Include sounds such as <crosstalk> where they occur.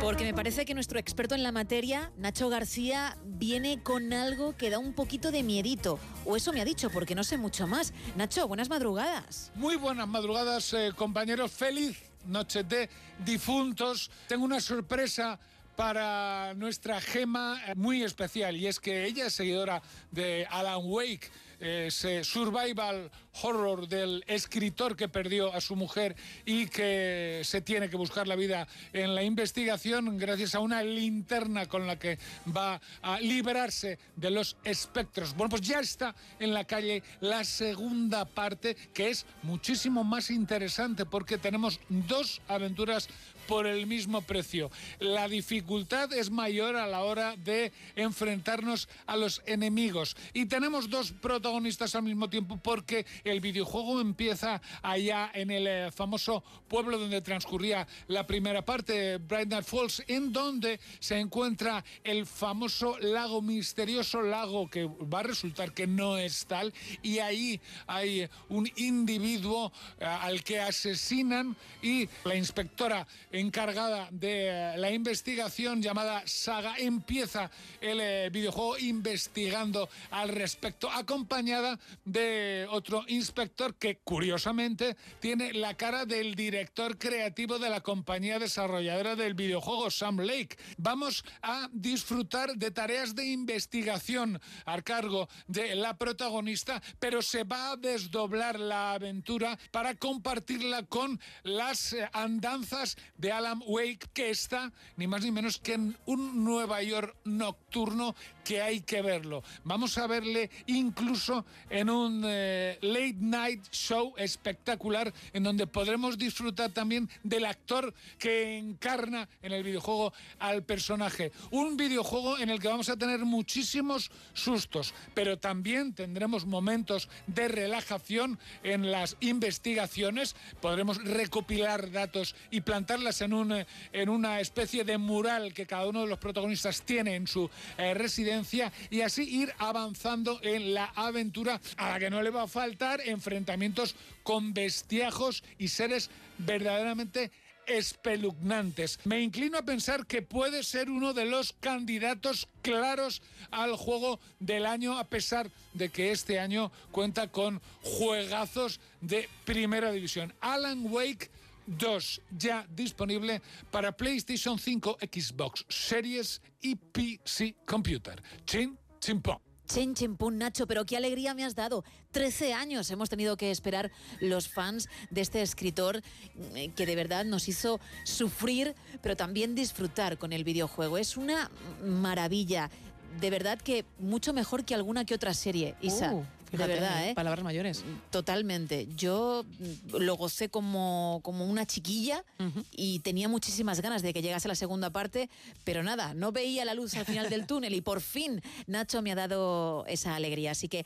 Porque me parece que nuestro experto en la materia, Nacho García, viene con algo que da un poquito de miedito. O eso me ha dicho, porque no sé mucho más. Nacho, buenas madrugadas. Muy buenas madrugadas, eh, compañeros. Feliz noche de difuntos. Tengo una sorpresa para nuestra gema eh, muy especial y es que ella es seguidora de Alan Wake ese survival horror del escritor que perdió a su mujer y que se tiene que buscar la vida en la investigación gracias a una linterna con la que va a liberarse de los espectros. Bueno, pues ya está en la calle la segunda parte que es muchísimo más interesante porque tenemos dos aventuras por el mismo precio. La dificultad es mayor a la hora de enfrentarnos a los enemigos y tenemos dos protagonistas al mismo tiempo porque el videojuego empieza allá en el eh, famoso pueblo donde transcurría la primera parte, Bright Falls, en donde se encuentra el famoso lago, misterioso lago que va a resultar que no es tal y ahí hay un individuo eh, al que asesinan y la inspectora encargada de eh, la investigación llamada Saga empieza el videojuego investigando al respecto, acompañado de otro inspector que curiosamente tiene la cara del director creativo de la compañía desarrolladora del videojuego Sam Lake. Vamos a disfrutar de tareas de investigación a cargo de la protagonista, pero se va a desdoblar la aventura para compartirla con las eh, andanzas de Alan Wake, que está ni más ni menos que en un Nueva York nocturno que hay que verlo. Vamos a verle incluso en un eh, late night show espectacular en donde podremos disfrutar también del actor que encarna en el videojuego al personaje. Un videojuego en el que vamos a tener muchísimos sustos, pero también tendremos momentos de relajación en las investigaciones. Podremos recopilar datos y en, un, en una especie de mural que cada uno de los protagonistas tiene en su eh, residencia y así ir avanzando en la aventura a la que no le va a faltar enfrentamientos con bestiajos y seres verdaderamente espeluznantes. Me inclino a pensar que puede ser uno de los candidatos claros al juego del año, a pesar de que este año cuenta con juegazos de primera división. Alan Wake 2 ya disponible para PlayStation 5, Xbox Series y PC Computer. Chin, chin, Chen Chen Nacho, pero qué alegría me has dado. Trece años hemos tenido que esperar los fans de este escritor eh, que de verdad nos hizo sufrir, pero también disfrutar con el videojuego. Es una maravilla. De verdad que mucho mejor que alguna que otra serie, Isa. Uh de verdad, ¿eh? Palabras mayores. Totalmente. Yo lo gocé como, como una chiquilla y tenía muchísimas ganas de que llegase la segunda parte, pero nada, no veía la luz al final del <laughs> túnel y por fin Nacho me ha dado esa alegría. Así que